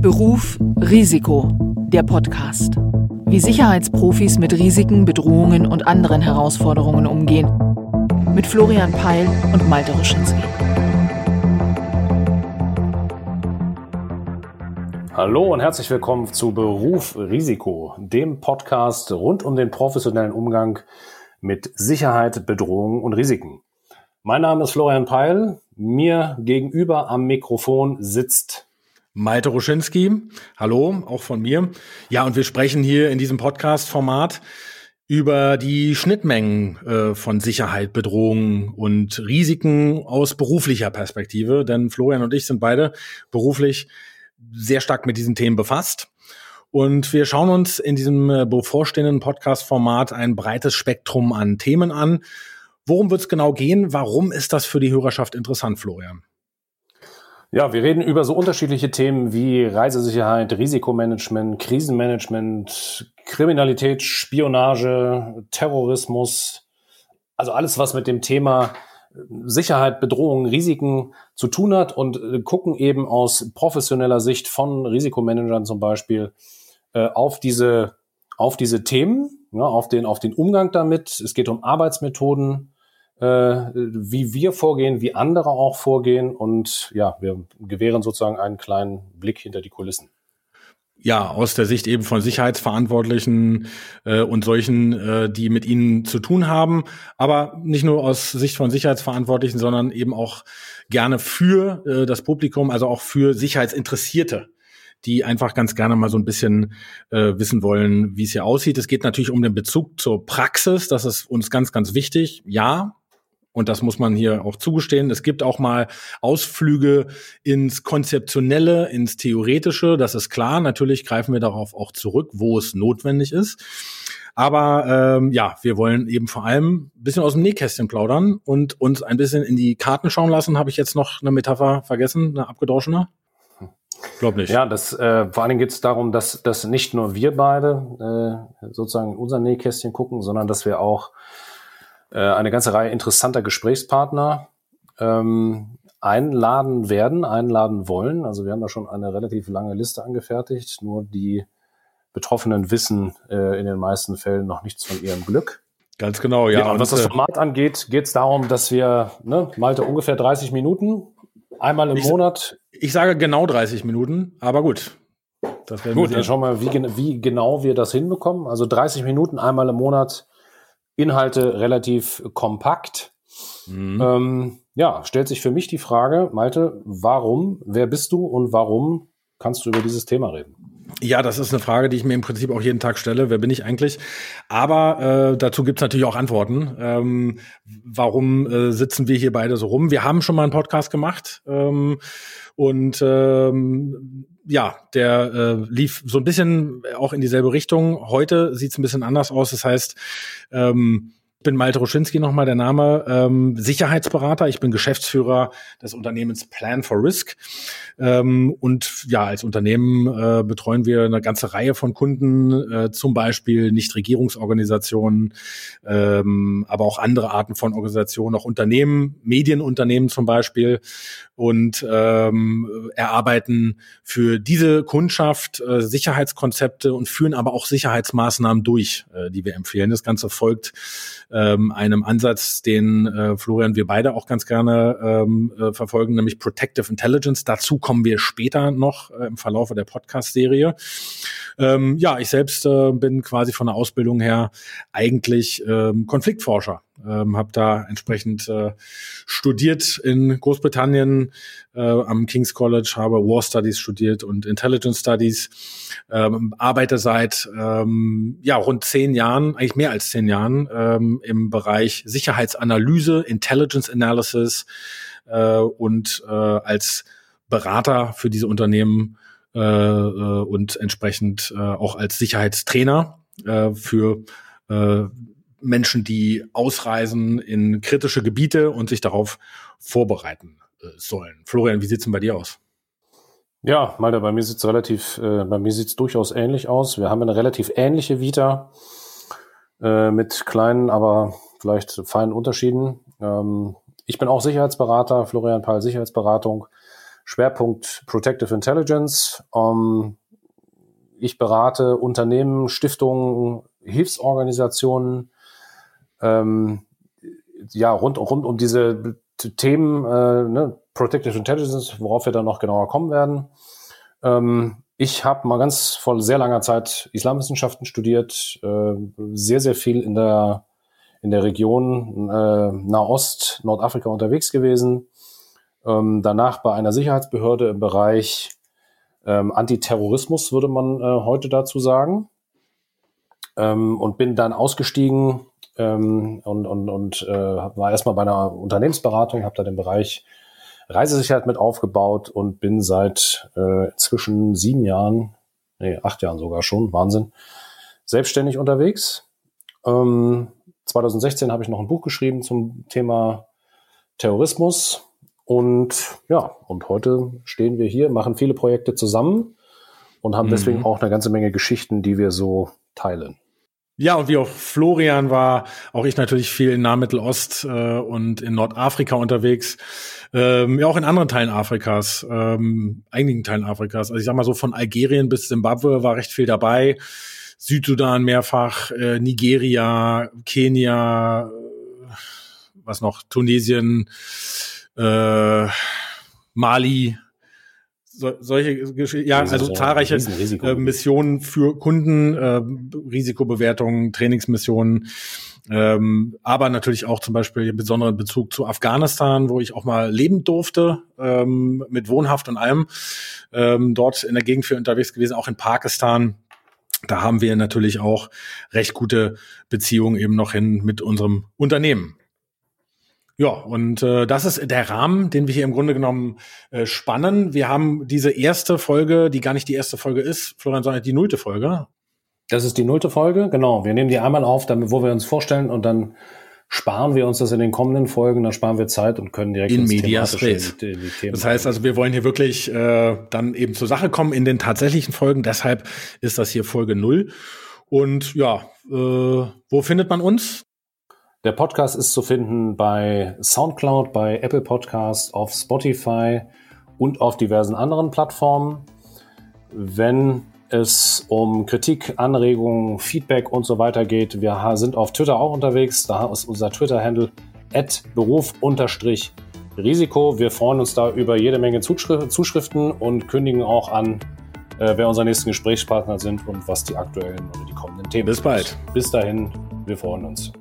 Beruf Risiko, der Podcast. Wie Sicherheitsprofis mit Risiken, Bedrohungen und anderen Herausforderungen umgehen. Mit Florian Peil und Malte Ruschinski. Hallo und herzlich willkommen zu Beruf Risiko, dem Podcast rund um den professionellen Umgang mit Sicherheit, Bedrohungen und Risiken. Mein Name ist Florian Peil. Mir gegenüber am Mikrofon sitzt Malte Ruschinski. Hallo, auch von mir. Ja, und wir sprechen hier in diesem Podcast-Format über die Schnittmengen äh, von Sicherheit, Bedrohungen und Risiken aus beruflicher Perspektive. Denn Florian und ich sind beide beruflich sehr stark mit diesen Themen befasst. Und wir schauen uns in diesem äh, bevorstehenden Podcast-Format ein breites Spektrum an Themen an Worum wird es genau gehen? Warum ist das für die Hörerschaft interessant, Florian? Ja, wir reden über so unterschiedliche Themen wie Reisesicherheit, Risikomanagement, Krisenmanagement, Kriminalität, Spionage, Terrorismus. Also alles, was mit dem Thema Sicherheit, Bedrohungen, Risiken zu tun hat und äh, gucken eben aus professioneller Sicht von Risikomanagern zum Beispiel äh, auf diese, auf diese Themen, ja, auf den, auf den Umgang damit. Es geht um Arbeitsmethoden, äh, wie wir vorgehen, wie andere auch vorgehen. Und ja, wir gewähren sozusagen einen kleinen Blick hinter die Kulissen ja, aus der Sicht eben von Sicherheitsverantwortlichen äh, und solchen, äh, die mit ihnen zu tun haben, aber nicht nur aus Sicht von Sicherheitsverantwortlichen, sondern eben auch gerne für äh, das Publikum, also auch für Sicherheitsinteressierte, die einfach ganz gerne mal so ein bisschen äh, wissen wollen, wie es hier aussieht. Es geht natürlich um den Bezug zur Praxis, das ist uns ganz, ganz wichtig. Ja, und das muss man hier auch zugestehen. Es gibt auch mal Ausflüge ins Konzeptionelle, ins Theoretische. Das ist klar. Natürlich greifen wir darauf auch zurück, wo es notwendig ist. Aber ähm, ja, wir wollen eben vor allem ein bisschen aus dem Nähkästchen plaudern und uns ein bisschen in die Karten schauen lassen. Habe ich jetzt noch eine Metapher vergessen, eine abgedroschene? Glaub nicht. Ja, das, äh, vor Dingen geht es darum, dass, dass nicht nur wir beide äh, sozusagen in unser Nähkästchen gucken, sondern dass wir auch eine ganze Reihe interessanter Gesprächspartner ähm, einladen werden, einladen wollen. Also wir haben da schon eine relativ lange Liste angefertigt. Nur die Betroffenen wissen äh, in den meisten Fällen noch nichts von ihrem Glück. Ganz genau, ja. Genau, und was das äh, Format angeht, geht es darum, dass wir, ne, Malte, ungefähr 30 Minuten, einmal im ich, Monat. Ich sage genau 30 Minuten, aber gut. Das gut, dann schauen wir, wie, wie genau wir das hinbekommen. Also 30 Minuten einmal im Monat Inhalte relativ kompakt. Mhm. Ähm, ja, stellt sich für mich die Frage, Malte, warum, wer bist du und warum kannst du über dieses Thema reden? Ja, das ist eine Frage, die ich mir im Prinzip auch jeden Tag stelle. Wer bin ich eigentlich? Aber äh, dazu gibt es natürlich auch Antworten. Ähm, warum äh, sitzen wir hier beide so rum? Wir haben schon mal einen Podcast gemacht ähm, und ähm, ja, der äh, lief so ein bisschen auch in dieselbe Richtung. Heute sieht es ein bisschen anders aus. Das heißt, ähm, ich bin Malte Ruschinski nochmal der Name, ähm, Sicherheitsberater. Ich bin Geschäftsführer des Unternehmens Plan for Risk. Ähm, und ja, als Unternehmen äh, betreuen wir eine ganze Reihe von Kunden, äh, zum Beispiel Nichtregierungsorganisationen, ähm, aber auch andere Arten von Organisationen, auch Unternehmen, Medienunternehmen zum Beispiel und ähm, erarbeiten für diese Kundschaft äh, Sicherheitskonzepte und führen aber auch Sicherheitsmaßnahmen durch, äh, die wir empfehlen. Das Ganze folgt ähm, einem Ansatz, den äh, Florian wir beide auch ganz gerne ähm, äh, verfolgen, nämlich Protective Intelligence. Dazu kommen wir später noch äh, im Verlauf der Podcast-Serie. Ähm, ja, ich selbst äh, bin quasi von der Ausbildung her eigentlich ähm, Konfliktforscher ähm, habe da entsprechend äh, studiert in Großbritannien äh, am King's College, habe War Studies studiert und Intelligence Studies, ähm, arbeite seit ähm, ja rund zehn Jahren, eigentlich mehr als zehn Jahren ähm, im Bereich Sicherheitsanalyse, Intelligence Analysis äh, und äh, als Berater für diese Unternehmen äh, äh, und entsprechend äh, auch als Sicherheitstrainer äh, für äh, Menschen, die ausreisen in kritische Gebiete und sich darauf vorbereiten äh, sollen. Florian, wie sieht's denn bei dir aus? Ja, Malte, bei mir sieht's relativ, äh, bei mir sieht's durchaus ähnlich aus. Wir haben eine relativ ähnliche Vita äh, mit kleinen, aber vielleicht feinen Unterschieden. Ähm, ich bin auch Sicherheitsberater, Florian Paul Sicherheitsberatung. Schwerpunkt Protective Intelligence. Ähm, ich berate Unternehmen, Stiftungen, Hilfsorganisationen, ähm, ja, rund, rund um diese Themen, äh, ne, Protective Intelligence, worauf wir dann noch genauer kommen werden. Ähm, ich habe mal ganz vor sehr langer Zeit Islamwissenschaften studiert, äh, sehr, sehr viel in der, in der Region äh, Nahost, Nordafrika unterwegs gewesen. Ähm, danach bei einer Sicherheitsbehörde im Bereich ähm, Antiterrorismus, würde man äh, heute dazu sagen. Ähm, und bin dann ausgestiegen ähm, und, und, und äh, war erstmal bei einer Unternehmensberatung, habe da den Bereich Reisesicherheit mit aufgebaut und bin seit äh, inzwischen sieben Jahren, nee, acht Jahren sogar schon, Wahnsinn, selbstständig unterwegs. Ähm, 2016 habe ich noch ein Buch geschrieben zum Thema Terrorismus. Und ja, und heute stehen wir hier, machen viele Projekte zusammen und haben mhm. deswegen auch eine ganze Menge Geschichten, die wir so teilen. Ja, und wie auch Florian war, auch ich natürlich viel in Nahmittelost äh, und in Nordafrika unterwegs. Ähm, ja, auch in anderen Teilen Afrikas, ähm, einigen Teilen Afrikas. Also ich sag mal so von Algerien bis Zimbabwe war recht viel dabei. Südsudan mehrfach, äh, Nigeria, Kenia, äh, was noch, Tunesien, äh, Mali, so, solche Geschichten, ja, also zahlreiche äh, Missionen für Kunden, äh, Risikobewertungen, Trainingsmissionen, ähm, aber natürlich auch zum Beispiel besonderen Bezug zu Afghanistan, wo ich auch mal leben durfte, ähm, mit Wohnhaft und allem, ähm, dort in der Gegend für unterwegs gewesen, auch in Pakistan. Da haben wir natürlich auch recht gute Beziehungen eben noch hin mit unserem Unternehmen. Ja, und äh, das ist der Rahmen, den wir hier im Grunde genommen äh, spannen. Wir haben diese erste Folge, die gar nicht die erste Folge ist, Florian, sondern die nullte Folge. Das ist die nullte Folge, genau. Wir nehmen die einmal auf, damit, wo wir uns vorstellen und dann sparen wir uns das in den kommenden Folgen, dann sparen wir Zeit und können direkt in Medias Res. Das heißt also, wir wollen hier wirklich äh, dann eben zur Sache kommen in den tatsächlichen Folgen. Deshalb ist das hier Folge null. Und ja, äh, wo findet man uns? Der Podcast ist zu finden bei SoundCloud, bei Apple Podcasts, auf Spotify und auf diversen anderen Plattformen. Wenn es um Kritik, Anregungen, Feedback und so weiter geht, wir sind auf Twitter auch unterwegs. Da ist unser Twitter-Handle beruf-risiko. Wir freuen uns da über jede Menge Zuschriften und kündigen auch an, äh, wer unsere nächsten Gesprächspartner sind und was die aktuellen oder die kommenden Themen sind. Bis bald. Bis dahin, wir freuen uns.